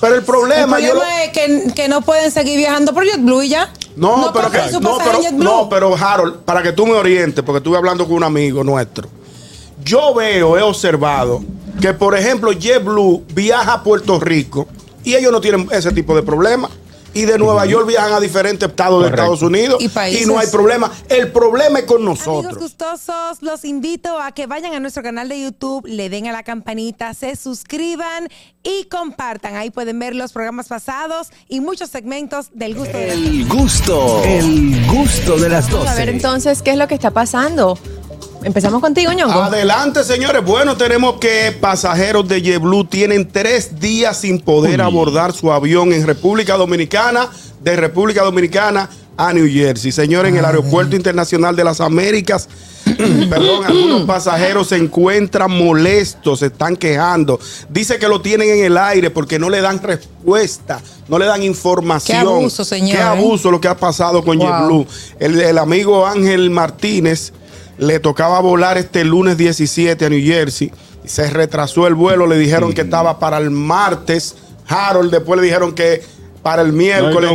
Pero el problema, el yo problema es que, que no pueden seguir viajando por JetBlue y ya. No, pero, que- no, pero, no, pero Harold, para que tú me orientes, porque estuve hablando con un amigo nuestro. Yo veo, he observado que, por ejemplo, JetBlue viaja a Puerto Rico y ellos no tienen ese tipo de problemas. Y de Nueva York viajan a diferentes estados de. Estados Unidos Y países. no hay problema. El problema es con Amigos nosotros. gustosos, los invito a que vayan a nuestro canal de YouTube, le den a la campanita, se suscriban y compartan. Ahí pueden ver los programas pasados y muchos segmentos del gusto de la El gusto, el gusto de las Vamos a ver 12. entonces qué es lo que está pasando. Empezamos contigo, Ñongo. Adelante, señores. Bueno, tenemos que pasajeros de JetBlue tienen tres días sin poder abordar su avión en República Dominicana, de República Dominicana a New Jersey. Señores, en el Aeropuerto Internacional de las Américas, perdón, algunos pasajeros se encuentran molestos, se están quejando. Dice que lo tienen en el aire porque no le dan respuesta, no le dan información. Qué abuso, señor, Qué ¿eh? abuso lo que ha pasado con Wow. JetBlue. El, el amigo Ángel Martínez le tocaba volar este lunes 17 a New Jersey. Se retrasó el vuelo, le dijeron que estaba para el martes. Harold después le dijeron que para el miércoles.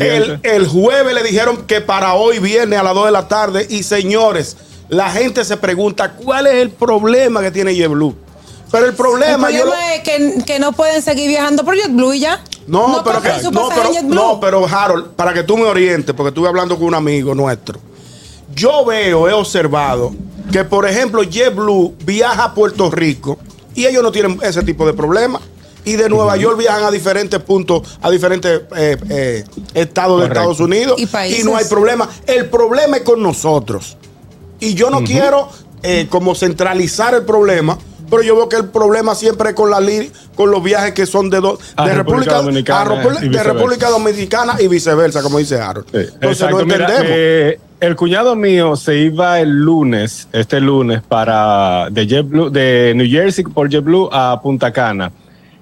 el, el jueves le dijeron que para hoy viernes a las 2 de la tarde. Y señores, la gente se pregunta cuál es el problema que tiene JetBlue. Pero el El problema, yo lo- problema es que, que no pueden seguir viajando por JetBlue y ya. no, pero, que- no, pero, no, pero Harold, para que tú me orientes, porque estuve hablando con un amigo nuestro. Yo veo, he observado que, por ejemplo, JetBlue viaja a Puerto Rico y ellos no tienen ese tipo de problemas. Y de Nueva York viajan a diferentes puntos, a diferentes eh, eh, estados de. Estados Unidos Y países. no hay problema. El problema es con nosotros. Y yo no quiero eh, como centralizar el problema, pero yo veo que el problema siempre es con la con los viajes que son de, do- A de República Dominicana a República- y de viceversa. República Dominicana y viceversa, como dice Harold. Sí, Entonces exacto. no Mira, entendemos. eh, el cuñado mío se iba el lunes, este lunes, para de JetBlue, de New Jersey por JetBlue a Punta Cana.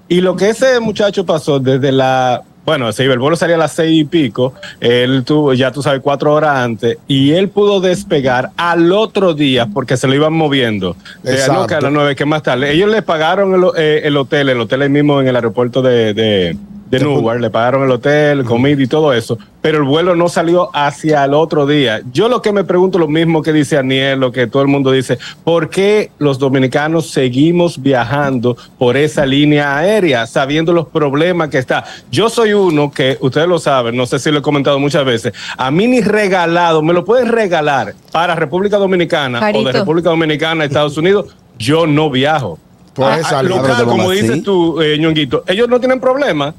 Y lo que ese muchacho pasó desde la, bueno, se iba, el vuelo salía a las seis y pico, él tuvo, ya tú sabes, cuatro horas antes, y él pudo despegar al otro día porque se lo iban moviendo. De, Exacto. a las nueve, que más tarde. Ellos le pagaron el, eh, el hotel, el hotel ahí mismo en el aeropuerto de, de, de Newark, le pagaron el hotel, comida y todo eso, pero el vuelo no salió hacia el otro día. Yo lo que me pregunto lo mismo que dice Aniel, lo que todo el mundo dice, ¿por qué los dominicanos seguimos viajando por esa línea aérea sabiendo los problemas que está? Yo soy uno que, ustedes lo saben, no sé si lo he comentado muchas veces, a mí ni regalado, me lo pueden regalar para República Dominicana o de República Dominicana a Estados Unidos, yo no viajo. Puedes Ah, salir. local, como dices tú, eh, Ñonguito, ellos no tienen problema.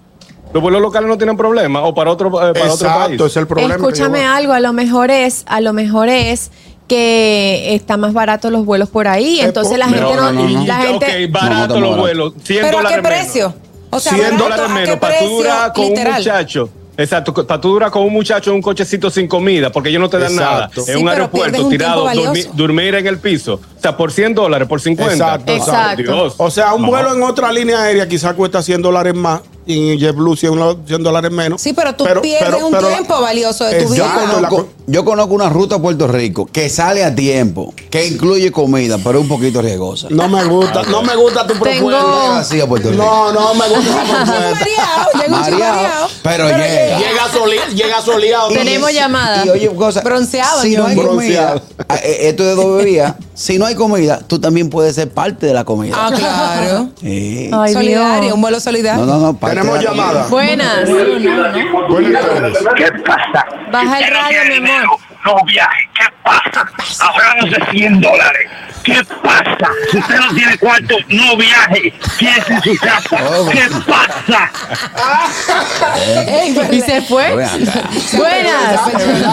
Los vuelos locales no tienen problema o para otro, eh, para otro país. Es el problema. Escúchame algo, a lo mejor es, a lo mejor es que está más barato los vuelos por ahí, Eh, entonces por- la gente no, no, no, no. la gente Ok, barato No, no, los barato. vuelos, 100 ¿Pero a dólares qué menos. precio? O sea, 100 barato, dólares ¿a qué menos con un muchacho. Exacto, para tú durar con un muchacho en un cochecito sin comida, porque ellos no te dan Exacto. nada. Sí, En un aeropuerto, un tirado, dormi- dormir en el piso. O sea, por 100 dólares, por 50. Exacto, exacto. Dios. O sea, un No. vuelo en otra línea aérea quizás cuesta 100 dólares más y JetBlue 100, lo- 100 dólares menos. Sí, pero tú pierdes un tiempo valioso de tu Yo vida. La conozco, co- yo conozco una ruta a Puerto Rico que sale a tiempo, que incluye comida, pero es un poquito riesgosa. No me gusta, no me gusta tu Tengo- propuesta. Rico. No, no me gusta esa propuesta. Mareado, pero llega. Llega soli- llega soleado. Tenemos llamada. Y oye, cosa, Bronceado, si no hay comida, Bronceado. eh, esto de doble vía, si no hay comida, tú también puedes ser parte de la comida. Ah, claro. Sí. Ay, solidario, Dios. un vuelo solidario. No, no, no. Tenemos llamada. Buenas. Buenas tardes. ¿Qué pasa? Baja el radio, mi amor. No viaje. ¿Qué pasa? Ahorrándose 100 dólares. ¿Qué pasa? Si usted no tiene cuarto, no viaje. Quédese en su casa. ¿Qué pasa? Ey, Y se fue. Buenas.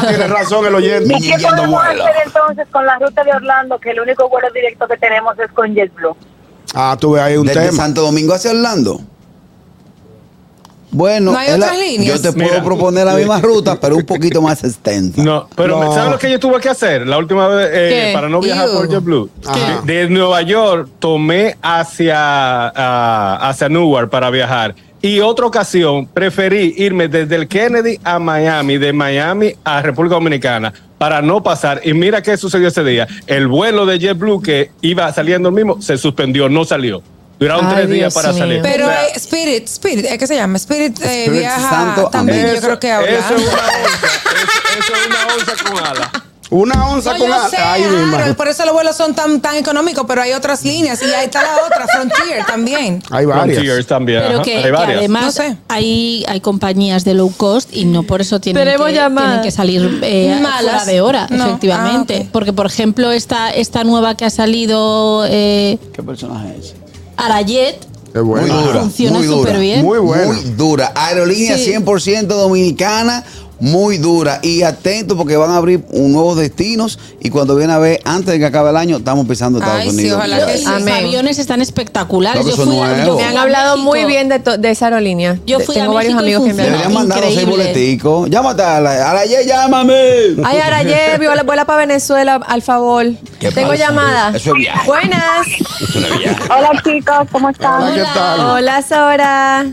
Tiene razón el oyente. ¿Y qué podemos hacer entonces con la ruta de Orlando, que el único vuelo directo que tenemos es con JetBlue? Ah, tuve ahí un Desde tema. Santo Domingo hacia Orlando. Bueno, ¿No hay la- otras líneas? yo te puedo Mira. proponer la misma ruta, pero un poquito más extensa. No, pero No. ¿sabes lo que yo tuve que hacer la última vez eh, para no viajar Ew. por JetBlue? De Nueva York tomé hacia, ah, hacia Newark para viajar. Y otra ocasión preferí irme desde el Kennedy a Miami, de Miami a República Dominicana, para no pasar. Y mira qué sucedió ese día. El vuelo de JetBlue que iba saliendo el mismo se suspendió, no salió. Duraron Ay, tres días para mío. salir. Pero O sea, eh, Spirit, Spirit, ¿eh, ¿qué se llama? Spirit, eh, Spirit viaja Santo, también, yo creo que habla. Eso es una onza. Eso, eso es una onza con ala. Una onza No, con yo ala. sé, Ay, mi Harold, madre. por eso los vuelos son tan, tan económicos, pero hay otras líneas y ahí está la otra, Frontier también. Hay varias. Frontiers también. Pero que, hay que varias. además No sé. hay, hay compañías de low cost y no por eso tienen, que, llamadas. tienen que salir eh, Malas. fuera de hora, No. efectivamente. Ah. Porque, por ejemplo, esta, esta nueva que ha salido, eh, ¿Qué personaje es? Arayet, Muy bueno. dura. funciona muy dura. súper bien. Muy bueno. Muy dura. Aerolínea Sí. 100% dominicana, muy dura. Y atento porque van a abrir un nuevos destinos. Y cuando viene a ver, antes de que acabe el año, estamos pisando Estados Ay, sí, Unidos. ojalá que sí. los Amén. aviones están espectaculares. Claro Yo fui, a- yo Me han a hablado México. muy bien de, to- de esa aerolínea. Yo fui a Tengo varios México y amigos que me. Deberían hablan. mandarnos seis boleticos. Llámate a la, a la Ye, llámame. Ay, Arayé, vuela, vuela para Venezuela, al favor. ¿Qué Tengo pasa? llamada. Eso es viaje. Buenas. Hola chicos, ¿cómo están? Hola, ¿qué tal? Hola, Sora.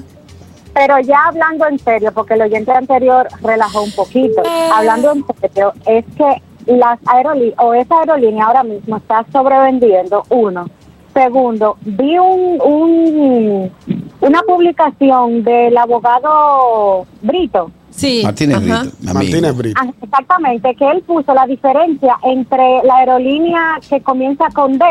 Pero ya hablando en serio, porque el oyente anterior relajó un poquito. Hablando en serio, es que las aerolíneas, o esa aerolínea ahora mismo está sobrevendiendo, uno. Segundo, vi un, un una publicación del abogado Brito, Sí. Martínez Ajá. Brito. Martínez Brito. Ah, exactamente, que él puso la diferencia entre la aerolínea que comienza con D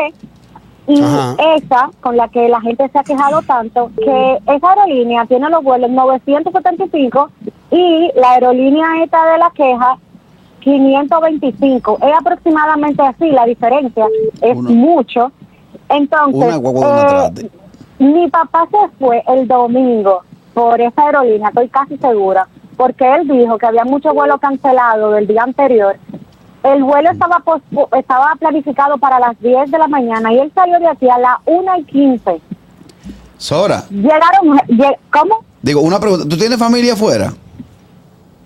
y Ajá. esa con la que la gente se ha quejado tanto, que esa aerolínea tiene los vuelos 975 y la aerolínea esta de la queja 525. Es aproximadamente así, la diferencia es Una- mucho. Entonces, eh, mi papá se fue el domingo por esa aerolínea, estoy casi segura, porque él dijo que había muchos vuelos cancelados del día anterior. El vuelo estaba estaba planificado para las 10 de la mañana y él salió de aquí a las 1 y 15. Sora, Llegaron, lle- ¿cómo? digo, una pregunta. ¿Tú tienes familia afuera?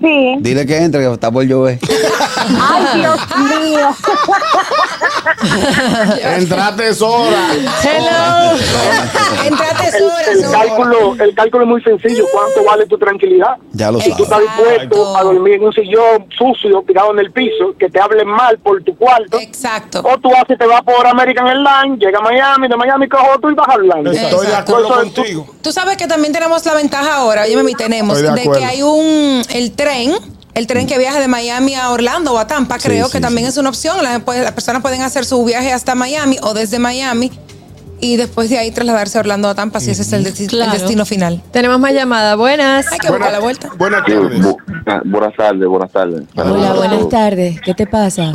Sí. Dile que entre, que está por llover. Ay, Dios mío. Entrate sola. Hello. Entrate El, sola, el sola. cálculo, el cálculo es muy sencillo. ¿Cuánto vale tu tranquilidad? Ya lo Si tú sabes. estás dispuesto a dormir en un sillón sucio, tirado en el piso, que te hablen mal por tu cuarto, Exacto. o tú haces, te vas por American Airlines, llega a Miami, de Miami cojo tú y vas hablando. Estoy de acuerdo contigo. Tú sabes que también tenemos la ventaja ahora, oye, mami, tenemos Estoy de de, que hay un el tren, el tren que viaja de Miami a Orlando o a Tampa, creo sí, que también sí. es una opción. Las, pues, las personas pueden hacer su viaje hasta Miami o desde Miami y después de ahí trasladarse a Orlando o a Tampa si ese es el, destino final. Tenemos más llamadas. Buenas. Hay que buscar la vuelta. Buenas tardes. bu- ah, buenas tardes, buenas tardes. Hola, buenas tardes. ¿Qué te pasa?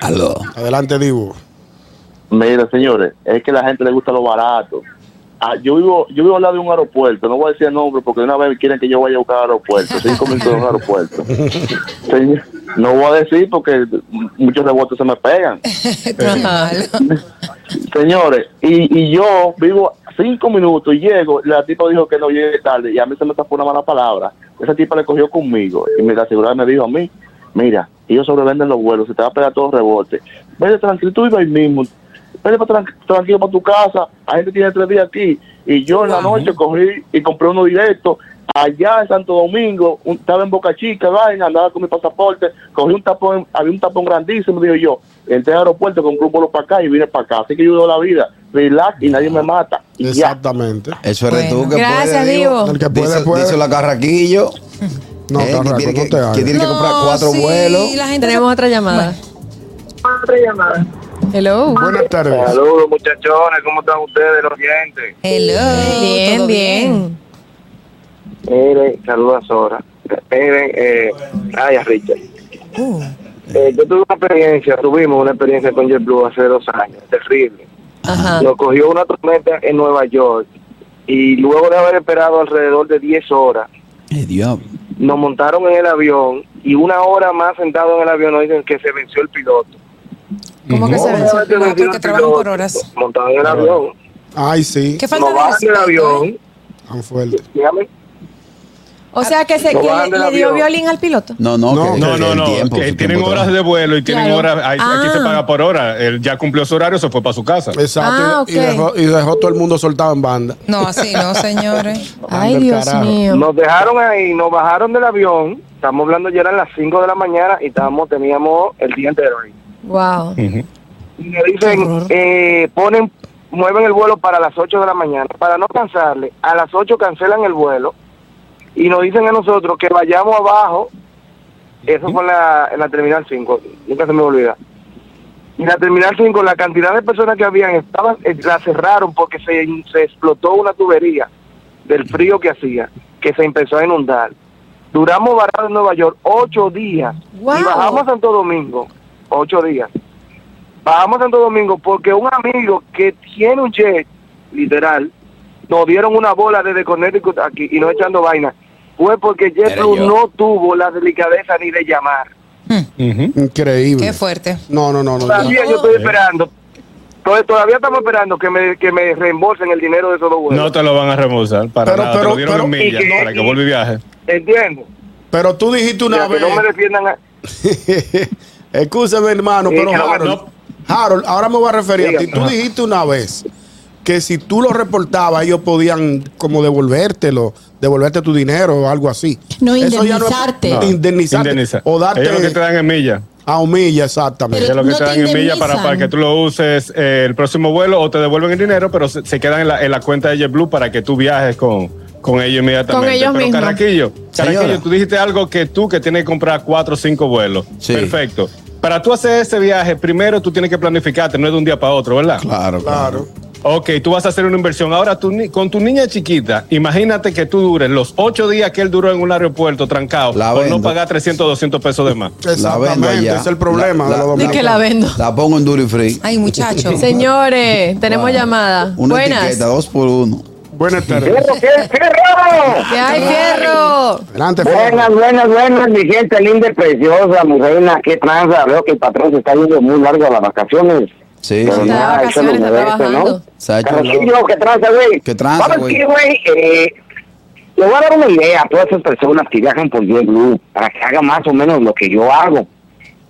Aló. Adelante, Divo. Mira, señores, es que a la gente le gusta lo barato. Ah, yo vivo yo vivo al lado de un aeropuerto, no voy a decir el nombre porque de una vez quieren que yo vaya a buscar aeropuerto, cinco minutos de un aeropuerto. Señor, no voy a decir porque muchos rebotes se me pegan. Señores, y, y yo vivo cinco minutos y llego, la tipa dijo que no llegue tarde y a mí se me tapó una mala palabra. Esa tipa le cogió conmigo y me la aseguradora me dijo a mí, mira, ellos sobrevenden los vuelos, se te va a pegar todo rebote. Vete tranquilo, tú vives ahí mismo. Vete pa- tran- tranquilo para tu casa, la gente tiene tres días aquí. Y yo en la noche cogí y compré uno directo allá en Santo Domingo, un- estaba en Boca Chica, vaina, andaba con mi pasaporte, cogí un tapón, había un tapón grandísimo, digo yo, entré al aeropuerto, compré un vuelo para acá y vine para acá. Así que yo vivo la vida, relax y nadie me mata. Y ya. Exactamente. Eso eres Bueno. tú que Gracias, puede, Divo. El que puede, Dice, puede. dice la Carraquillo. No, eh, que tiene no que, te hagas. que tiene que comprar No, cuatro sí, vuelos. la gente Tenemos se- otra llamada. Hello. Buenas tardes. Saludos, muchachones, ¿cómo están ustedes, los oyentes? Hello. Bien, ¿todo bien. Miren, saludos a Sora. Miren, eh, ay, a Richard. Uh, Eh, yo tuve una experiencia, tuvimos una experiencia con JetBlue hace dos años, terrible. Ajá. Nos cogió una tormenta en Nueva York y luego de haber esperado alrededor de 10 horas, diablo. nos montaron en el avión y una hora más sentado en el avión nos dicen que se venció el piloto. ¿Cómo que se Ah, porque el trabajan por horas. Montado en el avión. Ay, sí. ¿Qué falta de bajan del avión. Tan fuerte. Dígame. O sea que, se, que le, dio violín al piloto. No, no, No, que, No, que no, no. tiempo, que su tienen tiempo horas de vuelo y tienen Claro. horas. ahí- Aquí se Ah. paga por hora. Él ya cumplió su horario, se fue para su casa. Exacto. Ah, y, y ok. dejó, y dejó todo el mundo soltado en banda. No, así no, señores. Ay, Dios carajo. mío. Nos dejaron ahí, nos bajaron del avión. Estamos hablando ya eran las 5 de la mañana y estábamos, teníamos el día entero ahí. Wow. Y me dicen, eh, ponen mueven el vuelo para las 8 de la mañana. Para no cansarle, a las 8 cancelan el vuelo y nos dicen a nosotros que vayamos abajo. Eso fue en la, en la Terminal 5, nunca se me olvida. Y la Terminal 5, la cantidad de personas que habían, estaban, eh, la cerraron porque se, se explotó una tubería del frío que hacía, que se empezó a inundar. Duramos varados en Nueva York ocho días Wow. y bajamos a Santo Domingo, ocho días. Bajamos a Santo Domingo porque un amigo que tiene un jet, literal, nos dieron una bola desde Connecticut aquí y no echando vaina. Fue porque yo. no tuvo la delicadeza ni de llamar. Increíble. Qué fuerte. No, no, no, no. Todavía yo estoy esperando. Tod- Todavía estamos esperando que me, que me reembolsen el dinero de esos dos vuelos. No te lo van a reembolsar para Pero- nada. pero- te lo dieron pero- en millas ¿Y qué? para que vuelva y viaje. Entiendo. Pero tú dijiste O una sea, que vez. no me defiendan. a- Escúchame, hermano, Sí, pero Harold, no. Harold, ahora me voy a referir a ti. Tú dijiste una vez que si tú lo reportabas, ellos podían como devolvértelo, devolverte tu dinero o algo así. No, Eso ya indemnizarte. No, indemnizarte. Indemniza. O darte Ellos lo que te dan en millas. a humilla, exactamente. Pero- Ellos lo que no te te dan en millas para, que tú lo uses eh, el próximo vuelo o te devuelven el dinero, pero se, se quedan en la, en la cuenta de JetBlue para que tú viajes con, con ellos inmediatamente. Con ellos pero mismos. Carraquillo, Señora. Carraquillo, tú dijiste algo que tú que tienes que comprar cuatro o cinco vuelos. Sí. Perfecto. Para tú hacer ese viaje, primero tú tienes que planificarte, no es de un día para otro, ¿verdad? Claro, claro. Claro. Ok, tú vas a hacer una inversión. Ahora, tú, con tu niña chiquita, imagínate que tú dures los ocho días que él duró en un aeropuerto trancado La por no pagar 300, 200 pesos de más. La vendo Exactamente, ese es el problema La- de los la- que la vendo. La pongo en Duty Free. Ay, muchacho. Señores, tenemos Wow. llamada. Una Buenas. etiqueta, dos por uno. Buenas tardes. ¡Fierro, qué fierro! ¿Qué hay, fierro? Adelante, Buenas, buenas, buenas, mi gente linda y preciosa, mi reina, qué tranza. Veo que el patrón se está yendo muy largo a las vacaciones. Sí, Pero sí. Nada, vacaciones, está trabajando. Qué tranza, güey. ¿Qué tranza, ¿Sabes güey? qué, güey? Eh, le voy a dar una idea a todas esas personas que viajan por JetBlue para que hagan más o menos lo que yo hago.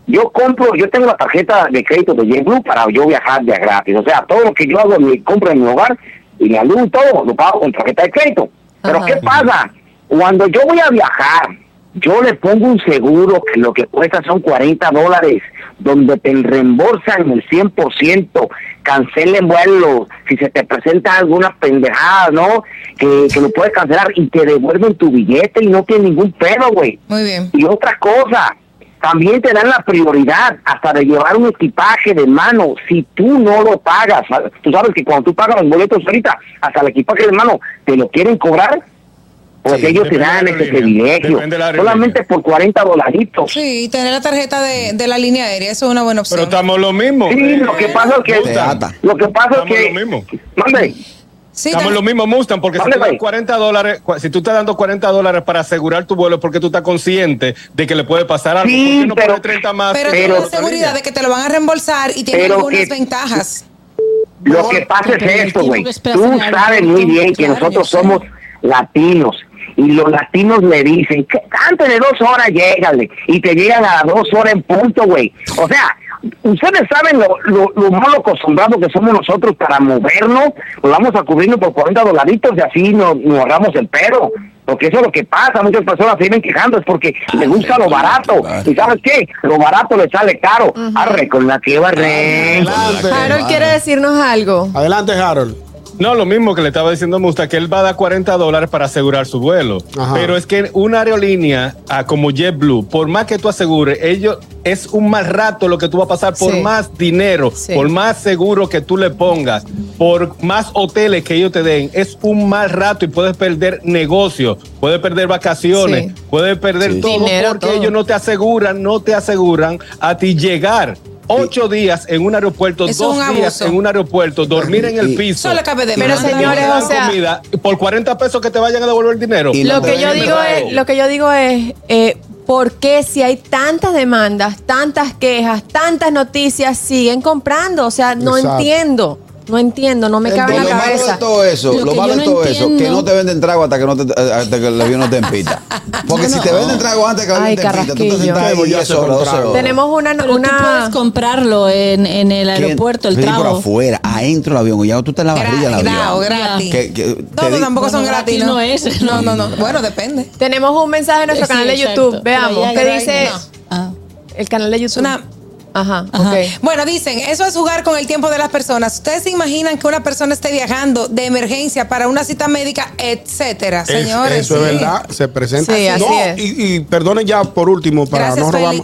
Yo compro, yo tengo la tarjeta de crédito de JetBlue para yo viajar de gratis. O sea, todo lo que yo hago, mi compro en mi hogar y la luz, todo, lo pago con tarjeta de crédito. Pero Ajá. ¿qué pasa? Cuando yo voy a viajar, yo le pongo un seguro que lo que cuesta son 40 dólares, donde te reembolsan el 100%, cancelen vuelo, si se te presenta alguna pendejada, ¿no? Que, que lo puedes cancelar y te devuelven tu billete y no tiene ningún pedo, güey. Muy bien. Y otra cosa, también te dan la prioridad hasta de llevar un equipaje de mano si tú no lo pagas. Tú sabes que cuando tú pagas los boletos ahorita, hasta el equipaje de mano te lo quieren cobrar, pues Sí, ellos te dan ese privilegio. Solamente por 40 dolaritos. Sí, tener la tarjeta de, de la línea aérea, eso es una buena opción. Pero estamos lo mismo. Sí, lo que pasa es que... Lo que pasa es que... lo mismo. Mande. Sí, Estamos te- lo mismo, Mustang, porque si ¿Dónde tú das va? 40 dólares, si tú estás dando 40 dólares para asegurar tu vuelo, es porque tú estás consciente de que le puede pasar algo. Sí, ¿Por qué no pero- pones 30 más? pero tienes la seguridad de que te lo van a reembolsar y tiene algunas que- ventajas. Lo que pasa es esto, güey. Tú en sabes muy bien que nosotros somos latinos. Y los latinos le dicen que antes de dos horas llégale. Y te llegan a las dos horas en punto, güey. O sea, ustedes saben lo, lo, lo mal acostumbrados que somos nosotros para movernos. Nos vamos a cubrirnos por 40 dolaritos y así nos, nos ahorramos el pedo. Porque eso es lo que pasa. Muchas personas se vienen quejando. Es porque les gusta lo barato. ¿Y sabes qué? Lo barato le sale caro. Arre, con la que barre. Harold quiere decirnos algo. Adelante, Harold. No, lo mismo que le estaba diciendo a Musta, que él va a dar 40 dólares para asegurar su vuelo. Ajá. Pero es que una aerolínea ah, como JetBlue, por más que tú asegures, ellos es un mal rato lo que tú vas a pasar por Sí. más dinero, Sí. por más seguro que tú le pongas, por más hoteles que ellos te den, es un mal rato y puedes perder negocios, puedes perder vacaciones, Sí. puedes perder Sí. todo Dinero, porque todo. ellos no te aseguran, no te aseguran a ti llegar. Ocho días en un aeropuerto, dos un días en un aeropuerto, dormir en el piso. Solo cabe de Pero, señores, o sea- comida, por 40 pesos que te vayan a devolver el dinero. Y Lo que yo digo es, lo que yo digo es, eh, ¿por qué si hay tantas demandas, tantas quejas, tantas noticias siguen comprando? O sea, no Exacto. entiendo, no entiendo, no me El cabe en lo la malo de cabeza. todo eso, Lo lo, que malo de no todo eso, que no te venden trago hasta que, no te, hasta que el avión no te empita. Porque si te venden trago antes que el Ay, avión te empita, tú te Carrasquillo. sientas ahí ¿Qué voy a 10 hacer con horas, 12 trago? horas. Tenemos una, Pero tú puedes una comprarlo en, en el Que- aeropuerto, el sí, por trago. afuera, adentro del avión, ya tú estás en la barriga del avión. gratis. Que- que te No, no, tampoco son Bueno, gratis. gratis no es. No, no, no. Bueno, depende. tenemos un mensaje en nuestro Sí, canal de. YouTube. Veamos hay- dice. Ah. el canal de YouTube. una Ajá, Ajá. ok. Bueno, dicen, eso es jugar con el tiempo de las personas. ¿Ustedes se imaginan que una persona esté viajando de emergencia para una cita médica, etcétera? Es- Señores. eso es verdad, se presenta. Sí, así no, es. Y, y perdonen ya por último, para Gracias, no robar,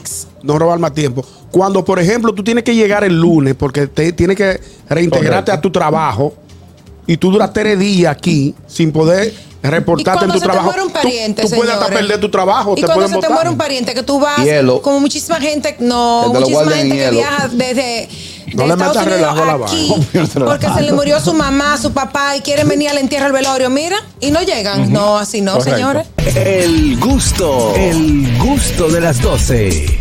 no robar más tiempo. Cuando, por ejemplo, tú tienes que llegar el lunes porque te tienes que reintegrarte Correcto. a tu trabajo y tú duras tres días aquí sin poder reportarte en tu se te trabajo. muere un tú- pariente, tú, puedes hasta perder tu trabajo, Y te cuando se te muere un pariente que tú vas, Hielo. como muchísima gente, no, te muchísima gente en que hielo. viaja desde No de le Estados metas Unidos relajo a la aquí vaina. porque se le murió su mamá, su papá y quieren venir al entierro al velorio, mira, y no llegan. No, así no, Correcto. señores. El gusto, el gusto de las 12.